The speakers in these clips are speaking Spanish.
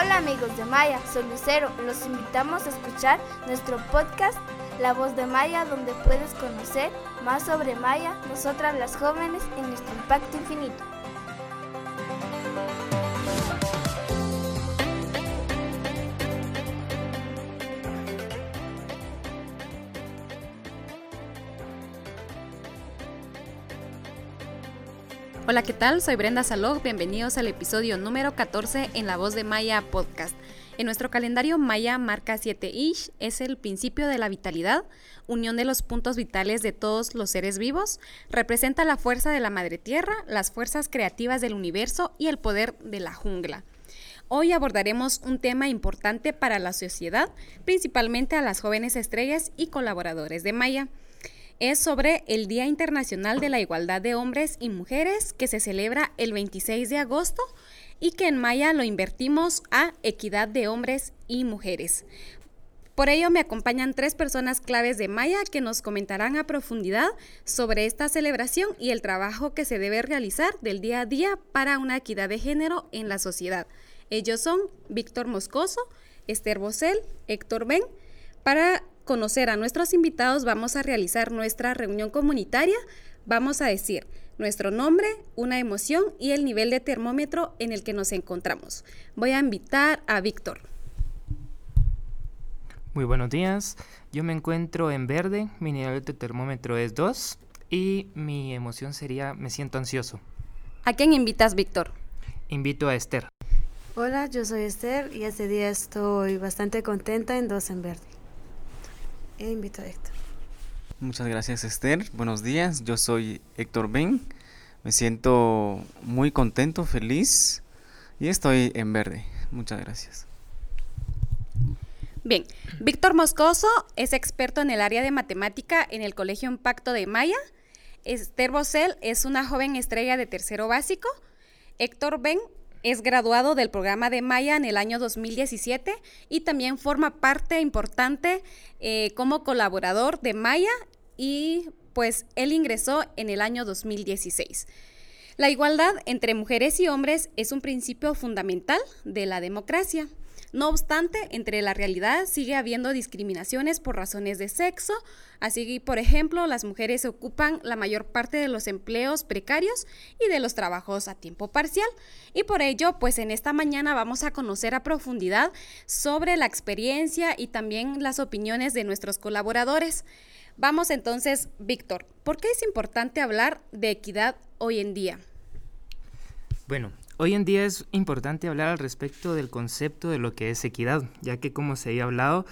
Hola amigos de Maya, soy Lucero. Los invitamos a escuchar nuestro podcast La Voz de Maya, donde puedes conocer más sobre Maya, nosotras las jóvenes, en nuestro impacto infinito. Hola, ¿qué tal? Soy Brenda Salog. Bienvenidos al episodio número 14 en La Voz de Maya Podcast. En nuestro calendario Maya marca 7 Ish es el principio de la vitalidad, unión de los puntos vitales de todos los seres vivos, representa la fuerza de la madre tierra, las fuerzas creativas del universo y el poder de la jungla. Hoy abordaremos un tema importante para la sociedad, principalmente a las jóvenes estrellas y colaboradores de Maya es sobre el Día Internacional de la Igualdad de Hombres y Mujeres que se celebra el 26 de agosto y que en Maya lo invertimos a equidad de hombres y mujeres. Por ello me acompañan tres personas claves de Maya que nos comentarán a profundidad sobre esta celebración y el trabajo que se debe realizar del día a día para una equidad de género en la sociedad. Ellos son Víctor Moscoso, Esther Bosel, Héctor Ben. Para conocer a nuestros invitados vamos a realizar nuestra reunión comunitaria. Vamos a decir nuestro nombre, una emoción y el nivel de termómetro en el que nos encontramos. Voy a invitar a Víctor. Muy buenos días, yo me encuentro en verde, mi nivel de termómetro es 2 y mi emoción sería me siento ansioso. ¿A quién invitas, Víctor? Invito a Esther. Hola, yo soy Esther y este día estoy bastante contenta en 2 en verde e invito a Héctor. Muchas gracias Esther. Buenos días, yo soy Héctor Ben. Me siento muy contento, feliz y estoy en verde. Muchas gracias. Bien, Víctor Moscoso es experto en el área de matemática en el Colegio Impacto de Maya. Esther Bosel es una joven estrella de tercero básico. Héctor Ben es graduado del programa de Maya en el año 2017 y también forma parte importante eh, como colaborador de Maya y pues él ingresó en el año 2016. La igualdad entre mujeres y hombres es un principio fundamental de la democracia. No obstante, entre la realidad sigue habiendo discriminaciones por razones de sexo, así que, por ejemplo, las mujeres ocupan la mayor parte de los empleos precarios y de los trabajos a tiempo parcial. Y por ello, pues en esta mañana vamos a conocer a profundidad sobre la experiencia y también las opiniones de nuestros colaboradores. Vamos entonces, Víctor, ¿por qué es importante hablar de equidad hoy en día? Bueno, Hoy en día es importante hablar al respecto del concepto de lo que es equidad, ya que como se había hablado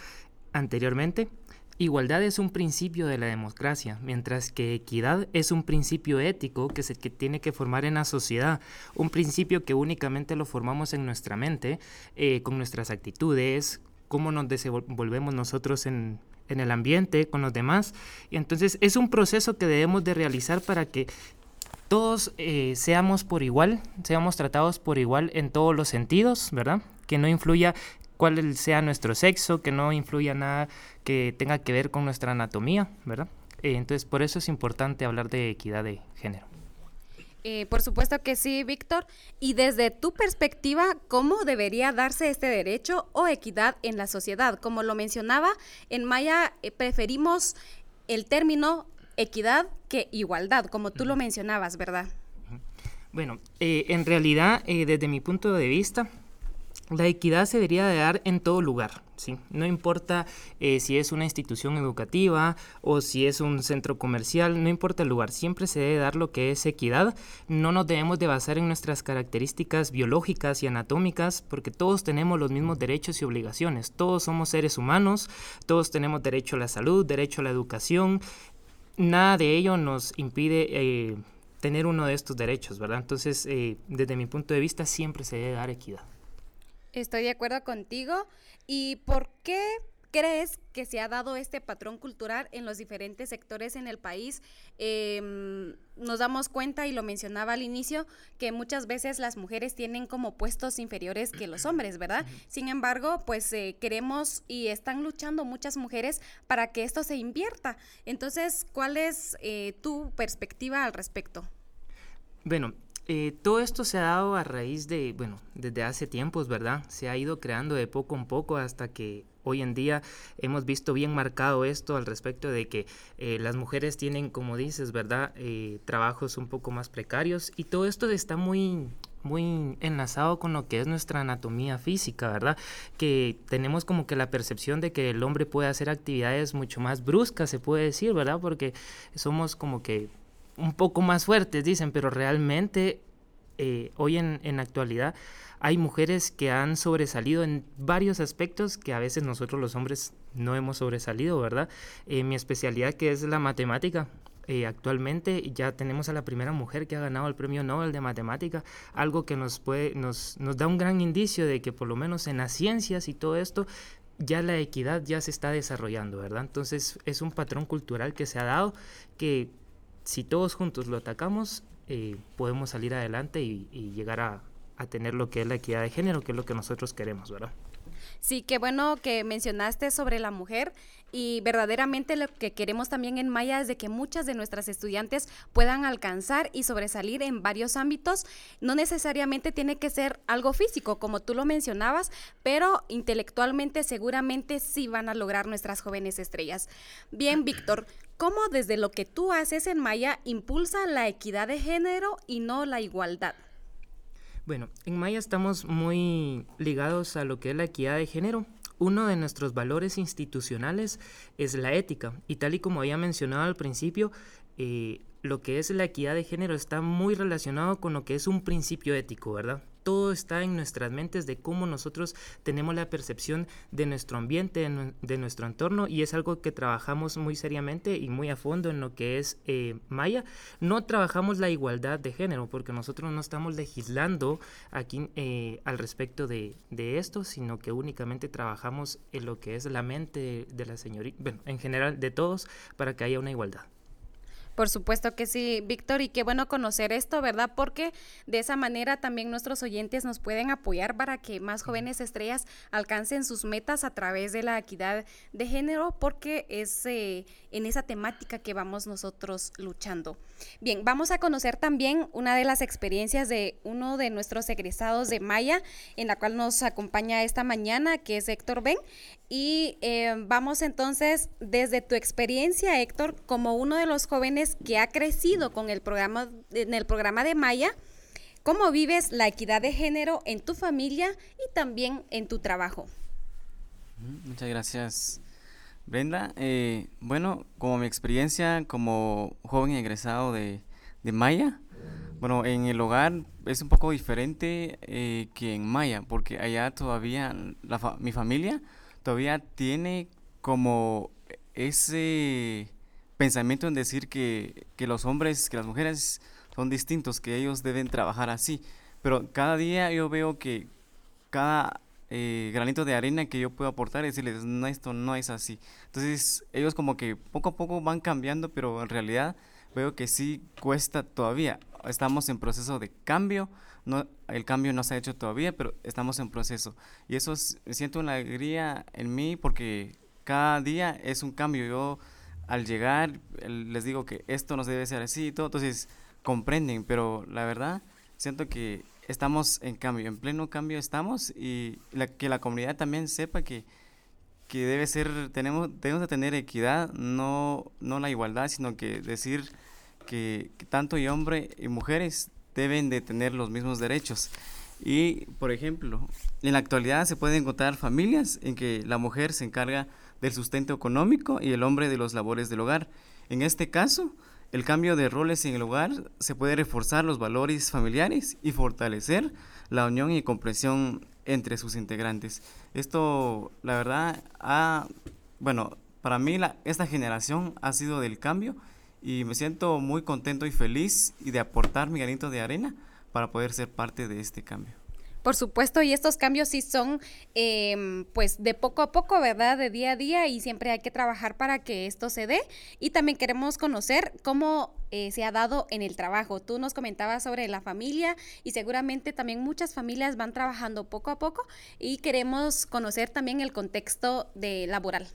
anteriormente, igualdad es un principio de la democracia, mientras que equidad es un principio ético que se que tiene que formar en la sociedad, un principio que únicamente lo formamos en nuestra mente, eh, con nuestras actitudes, cómo nos desenvolvemos nosotros en, en el ambiente, con los demás. Y entonces es un proceso que debemos de realizar para que todos eh, seamos por igual, seamos tratados por igual en todos los sentidos, ¿verdad? Que no influya cuál sea nuestro sexo, que no influya nada que tenga que ver con nuestra anatomía, ¿verdad? Eh, entonces, por eso es importante hablar de equidad de género. Eh, por supuesto que sí, Víctor. Y desde tu perspectiva, ¿cómo debería darse este derecho o equidad en la sociedad? Como lo mencionaba, en Maya preferimos el término equidad que igualdad, como tú lo mencionabas, ¿verdad? Bueno, eh, en realidad, eh, desde mi punto de vista, la equidad se debería de dar en todo lugar, ¿sí? No importa eh, si es una institución educativa o si es un centro comercial, no importa el lugar, siempre se debe dar lo que es equidad. No nos debemos de basar en nuestras características biológicas y anatómicas porque todos tenemos los mismos derechos y obligaciones. Todos somos seres humanos, todos tenemos derecho a la salud, derecho a la educación, nada de ello nos impide eh, tener uno de estos derechos, ¿verdad? Entonces, eh, desde mi punto de vista, siempre se debe dar equidad. Estoy de acuerdo contigo. ¿Y por qué crees que se ha dado este patrón cultural en los diferentes sectores en el país? Em, nos damos cuenta, y lo mencionaba al inicio, que muchas veces las mujeres tienen como puestos inferiores que los hombres, ¿verdad? Sin embargo, pues eh, queremos y están luchando muchas mujeres para que esto se invierta. Entonces, ¿cuál es eh, tu perspectiva al respecto? Bueno, eh, todo esto se ha dado a raíz de, bueno, desde hace tiempos, ¿verdad? Se ha ido creando de poco en poco hasta que hoy en día hemos visto bien marcado esto al respecto de que eh, las mujeres tienen, como dices, ¿verdad? Eh, trabajos un poco más precarios y todo esto está muy muy enlazado con lo que es nuestra anatomía física, ¿verdad? Que tenemos como que la percepción de que el hombre puede hacer actividades mucho más bruscas, se puede decir, ¿verdad? Porque somos como que un poco más fuertes, dicen, pero realmente eh, hoy en, en actualidad hay mujeres que han sobresalido en varios aspectos que a veces nosotros los hombres no hemos sobresalido, ¿verdad? Eh, mi especialidad que es la matemática, eh, actualmente ya tenemos a la primera mujer que ha ganado el premio Nobel de Matemática, algo que nos, puede, nos, nos da un gran indicio de que por lo menos en las ciencias y todo esto ya la equidad ya se está desarrollando, ¿verdad? Entonces es un patrón cultural que se ha dado que si todos juntos lo atacamos, eh, podemos salir adelante y, y llegar a, a tener lo que es la equidad de género, que es lo que nosotros queremos, ¿verdad? Sí, qué bueno que mencionaste sobre la mujer y verdaderamente lo que queremos también en Maya es de que muchas de nuestras estudiantes puedan alcanzar y sobresalir en varios ámbitos. No necesariamente tiene que ser algo físico, como tú lo mencionabas, pero intelectualmente seguramente sí van a lograr nuestras jóvenes estrellas. Bien, Víctor, ¿cómo desde lo que tú haces en Maya impulsa la equidad de género y no la igualdad? Bueno, en Maya estamos muy ligados a lo que es la equidad de género. Uno de nuestros valores institucionales es la ética y tal y como había mencionado al principio, eh, lo que es la equidad de género está muy relacionado con lo que es un principio ético, ¿verdad? todo está en nuestras mentes de cómo nosotros tenemos la percepción de nuestro ambiente, de, nuestro entorno y es algo que trabajamos muy seriamente y muy a fondo en lo que es eh, Maya. No trabajamos la igualdad de género porque nosotros no estamos legislando aquí eh, al respecto de, de, esto, sino que únicamente trabajamos en lo que es la mente de la señorita, bueno, en general de todos para que haya una igualdad. Por supuesto que sí, Víctor, y qué bueno conocer esto, ¿verdad? Porque de esa manera también nuestros oyentes nos pueden apoyar para que más jóvenes estrellas alcancen sus metas a través de la equidad de género, porque es eh, en esa temática que vamos nosotros luchando. Bien, vamos a conocer también una de las experiencias de uno de nuestros egresados de Maya, en la cual nos acompaña esta mañana, que es Héctor Ben. Y eh, vamos entonces, desde tu experiencia, Héctor, como uno de los jóvenes que ha crecido con el programa, en el programa de Maya, ¿cómo vives la equidad de género en tu familia y también en tu trabajo? Muchas gracias, Brenda. Eh, bueno, como mi experiencia como joven egresado de, de Maya, bueno, en el hogar es un poco diferente eh, que en Maya, porque allá todavía mi familia todavía tiene como ese pensamiento en decir que, que, los hombres, que las mujeres son distintos, que ellos deben trabajar así. Pero cada día yo veo que cada eh, granito de arena que yo puedo aportar es decirles, no, esto no es así. Entonces ellos como que poco a poco van cambiando, pero en realidad veo que sí cuesta todavía. Estamos en proceso de cambio, no, el cambio no se ha hecho todavía, pero estamos en proceso. Y eso siento una alegría en mí porque cada día es un cambio. Yo al llegar les digo que esto no debe ser así y todo, entonces comprenden, pero la verdad siento que estamos en cambio, en pleno cambio estamos y que la comunidad también sepa que, que debe ser, tenemos, debemos de tener equidad, no, no la igualdad, sino que decir que, que tanto y hombre y mujeres deben de tener los mismos derechos. Y, por ejemplo, en la actualidad se pueden encontrar familias en que la mujer se encarga del sustento económico y el hombre de los labores del hogar. En este caso, el cambio de roles en el hogar se puede reforzar los valores familiares y fortalecer la unión y comprensión entre sus integrantes. Esto, la verdad, ha, bueno, para mí la, esta generación ha sido del cambio y me siento muy contento y feliz y de aportar mi granito de arena para poder ser parte de este cambio. Por supuesto, y estos cambios sí son em, pues de poco a poco, ¿verdad? De día a día y siempre hay que trabajar para que esto se dé. Y también queremos conocer cómo eh, se ha dado en el trabajo. Tú nos comentabas sobre la familia y seguramente también muchas familias van trabajando poco a poco y queremos conocer también el contexto de laboral.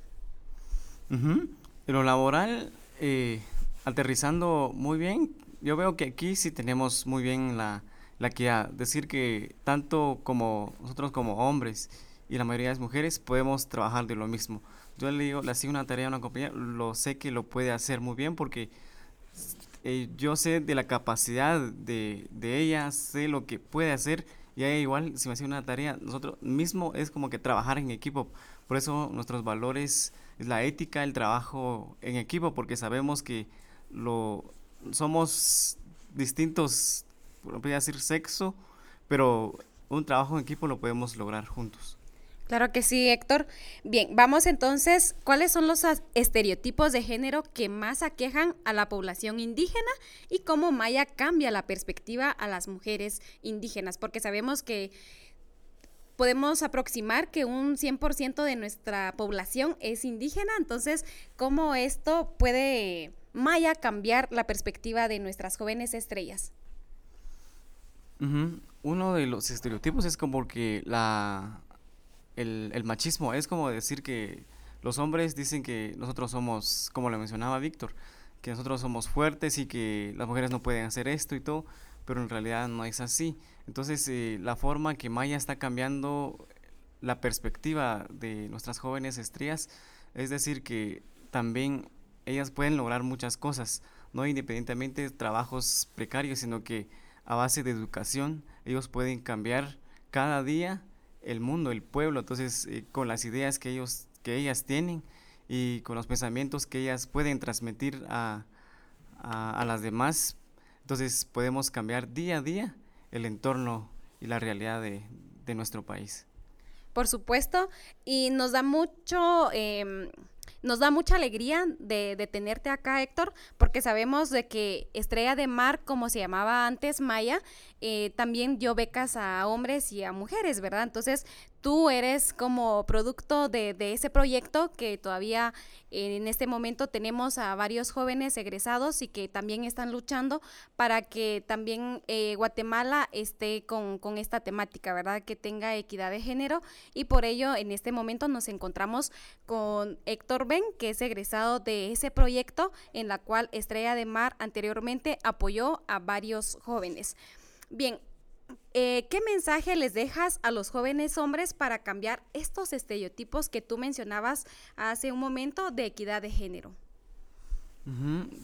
Lo laboral, eh, aterrizando muy bien, yo veo que aquí sí tenemos muy bien la, la que a decir que tanto como nosotros como hombres y la mayoría de las mujeres podemos trabajar de lo mismo. Yo le digo, le hacía una tarea a una compañía, lo sé que lo puede hacer muy bien porque eh, yo sé de la capacidad de, de, ella, sé lo que puede hacer y ella igual, si me hacía una tarea, nosotros mismo es como que trabajar en equipo. Por eso nuestros valores es la ética, el trabajo en equipo, porque sabemos que lo somos distintos, podría decir sexo, pero un trabajo en equipo lo podemos lograr juntos. Claro que sí, Héctor. Bien, vamos entonces, ¿cuáles son los estereotipos de género que más aquejan a la población indígena y cómo Maya cambia la perspectiva a las mujeres indígenas? Porque sabemos que podemos aproximar que un 100% de nuestra población es indígena, entonces, ¿cómo esto puede Maya cambiar la perspectiva de nuestras jóvenes estrellas? Uno de los estereotipos es como que la, el, machismo es como decir que los hombres dicen que nosotros somos, como le mencionaba Víctor, que nosotros somos fuertes y que las mujeres no pueden hacer esto y todo, pero en realidad no es así. Entonces, eh, la forma que Maya está cambiando la perspectiva de nuestras jóvenes estrellas, es decir, que también ellas pueden lograr muchas cosas, no independientemente de trabajos precarios, sino que a base de educación ellos pueden cambiar cada día el mundo, el pueblo, entonces eh, con las ideas que ellos, que ellas tienen y con los pensamientos que ellas pueden transmitir a, a, las demás, entonces podemos cambiar día a día el entorno y la realidad de, de nuestro país. Por supuesto, y nos da mucho... Eh, nos da mucha alegría de, de, tenerte acá, Héctor, porque sabemos de que Estrella de Mar, como se llamaba antes Maya, eh, también dio becas a hombres y a mujeres, ¿verdad? Entonces, tú eres como producto de, ese proyecto que todavía en este momento tenemos a varios jóvenes egresados y que también están luchando para que también eh, Guatemala esté con, con, esta temática, ¿verdad? Que tenga equidad de género y por ello en este momento nos encontramos con Héctor Ben, que es egresado de ese proyecto en la cual Estrella de Mar anteriormente apoyó a varios jóvenes. Bien, eh, ¿qué mensaje les dejas a los jóvenes hombres para cambiar estos estereotipos que tú mencionabas hace un momento de equidad de género?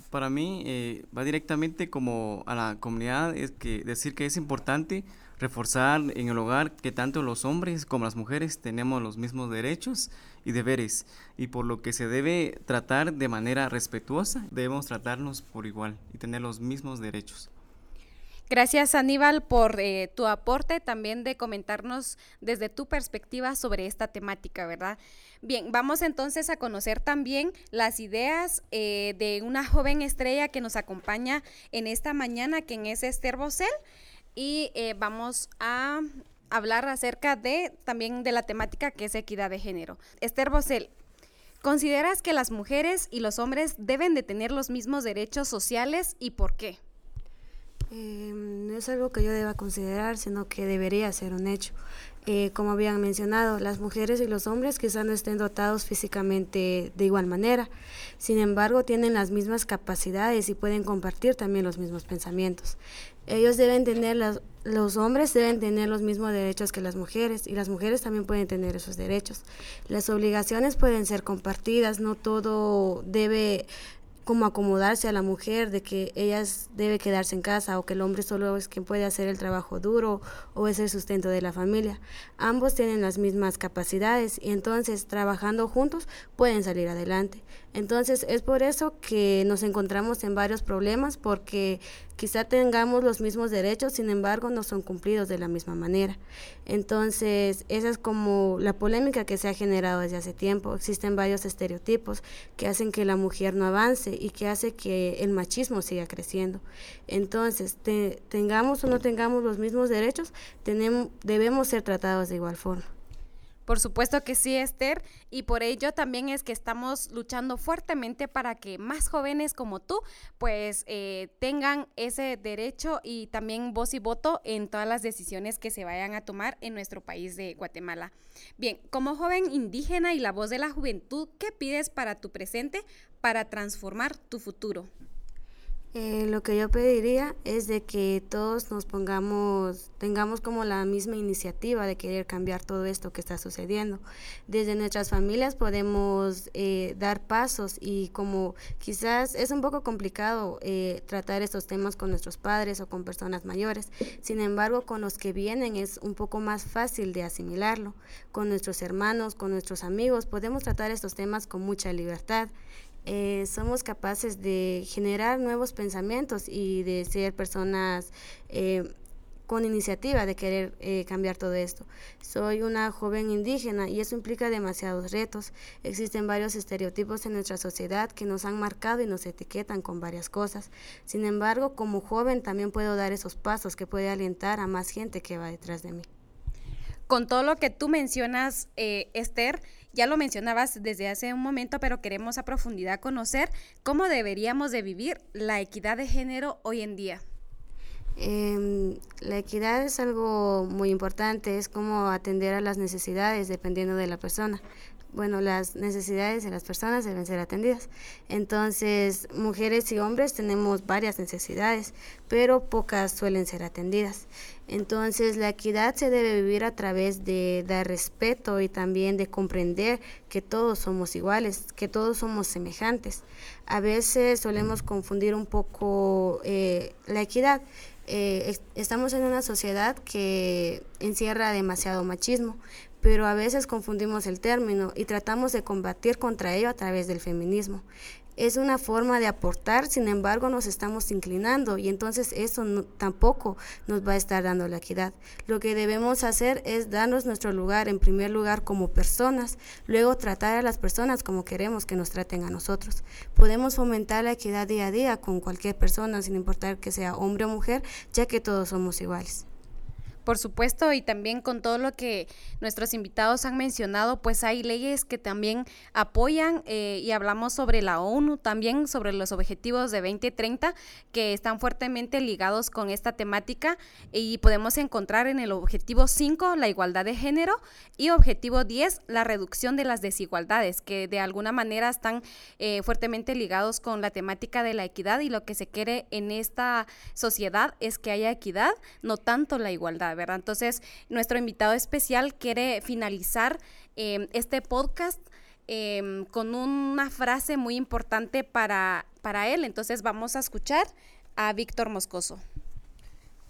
Para mí eh, va directamente como a la comunidad, es que decir que es importante reforzar en el hogar que tanto los hombres como las mujeres tenemos los mismos derechos y deberes y por lo que se debe tratar de manera respetuosa, debemos tratarnos por igual y tener los mismos derechos. Gracias Aníbal por eh, tu aporte también de comentarnos desde tu perspectiva sobre esta temática, ¿verdad? Bien, vamos entonces a conocer también las ideas eh, de una joven estrella que nos acompaña en esta mañana, quien es Esther Bosel, y eh, vamos a hablar acerca de también de la temática que es equidad de género. Esther Bosel, ¿consideras que las mujeres y los hombres deben de tener los mismos derechos sociales y por qué? Eh, no es algo que yo deba considerar, sino que debería ser un hecho. Eh, como habían mencionado, las mujeres y los hombres quizás no estén dotados físicamente de igual manera, sin embargo tienen las mismas capacidades y pueden compartir también los mismos pensamientos. Ellos deben tener, las, los hombres deben tener los mismos derechos que las mujeres y las mujeres también pueden tener esos derechos. Las obligaciones pueden ser compartidas, no todo debe como acomodarse a la mujer de que ella debe quedarse en casa o que el hombre solo es quien puede hacer el trabajo duro o es el sustento de la familia. Ambos tienen las mismas capacidades y entonces trabajando juntos pueden salir adelante. Entonces es por eso que nos encontramos en varios problemas porque quizá tengamos los mismos derechos, sin embargo no son cumplidos de la misma manera. Entonces esa es como la polémica que se ha generado desde hace tiempo. Existen varios estereotipos que hacen que la mujer no avance y que hace que el machismo siga creciendo. Entonces tengamos o no tengamos los mismos derechos, debemos ser tratados de igual forma. Por supuesto que sí, Esther, y por ello también es que estamos luchando fuertemente para que más jóvenes como tú pues eh, tengan ese derecho y también voz y voto en todas las decisiones que se vayan a tomar en nuestro país de Guatemala. Bien, como joven indígena y la voz de la juventud, ¿qué pides para tu presente para transformar tu futuro? Eh, lo que yo pediría es de que todos nos pongamos, tengamos como la misma iniciativa de querer cambiar todo esto que está sucediendo. Desde nuestras familias podemos eh, dar pasos y como quizás es un poco complicado eh, tratar estos temas con nuestros padres o con personas mayores, sin embargo con los que vienen es un poco más fácil de asimilarlo. Con nuestros hermanos, con nuestros amigos podemos tratar estos temas con mucha libertad. Eh, somos capaces de generar nuevos pensamientos y de ser personas eh, con iniciativa de querer eh, cambiar todo esto. Soy una joven indígena y eso implica demasiados retos. Existen varios estereotipos en nuestra sociedad que nos han marcado y nos etiquetan con varias cosas. Sin embargo, como joven también puedo dar esos pasos que puede alentar a más gente que va detrás de mí. Con todo lo que tú mencionas, Esther, ya lo mencionabas desde hace un momento, pero queremos a profundidad conocer cómo deberíamos de vivir la equidad de género hoy en día. Em, la equidad es algo muy importante, es como atender a las necesidades dependiendo de la persona bueno, las necesidades de las personas deben ser atendidas. Entonces, mujeres y hombres tenemos varias necesidades, pero pocas suelen ser atendidas. Entonces, la equidad se debe vivir a través de dar respeto y también de comprender que todos somos iguales, que todos somos semejantes. A veces solemos confundir un poco eh, la equidad. Eh, estamos en una sociedad que encierra demasiado machismo, pero a veces confundimos el término y tratamos de combatir contra ello a través del feminismo. Es una forma de aportar, sin embargo nos estamos inclinando y entonces eso tampoco nos va a estar dando la equidad. Lo que debemos hacer es darnos nuestro lugar en primer lugar como personas, luego tratar a las personas como queremos que nos traten a nosotros. Podemos fomentar la equidad día a día con cualquier persona, sin importar que sea hombre o mujer, ya que todos somos iguales. Por supuesto, y también con todo lo que nuestros invitados han mencionado, pues hay leyes que también apoyan eh, y hablamos sobre la ONU también, sobre los objetivos de 2030 que están fuertemente ligados con esta temática y podemos encontrar en el objetivo 5 la igualdad de género y objetivo 10 la reducción de las desigualdades que de alguna manera están eh, fuertemente ligados con la temática de la equidad y lo que se quiere en esta sociedad es que haya equidad, no tanto la igualdad. Entonces, nuestro invitado especial quiere finalizar em, este podcast em, con una frase muy importante para, para él. Entonces, vamos a escuchar a Víctor Moscoso.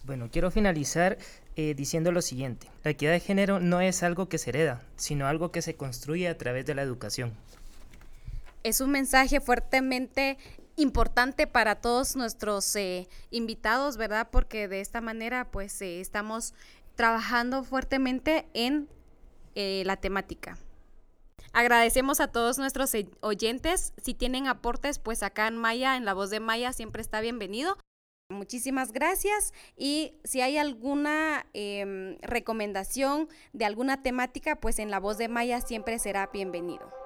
Bueno, quiero finalizar eh, diciendo lo siguiente. La equidad de género no es algo que se hereda, sino algo que se construye a través de la educación. Es un mensaje fuertemente importante para todos nuestros eh, invitados, ¿verdad? Porque de esta manera pues eh, estamos trabajando fuertemente en eh, la temática. Agradecemos a todos nuestros oyentes. Si tienen aportes, pues acá en Maya, en la voz de Maya, siempre está bienvenido. Muchísimas gracias y si hay alguna em, recomendación de alguna temática, pues en la voz de Maya siempre será bienvenido.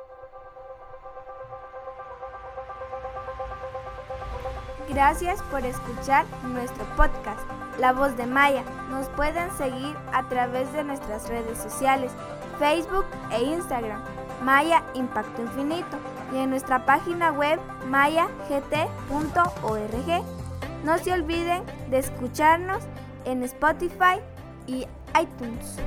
Gracias por escuchar nuestro podcast, La Voz de Maya. Nos pueden seguir a través de nuestras redes sociales, Facebook e Instagram, Maya Impacto Infinito, y en nuestra página web mayagt.org. No se olviden de escucharnos en Spotify y iTunes.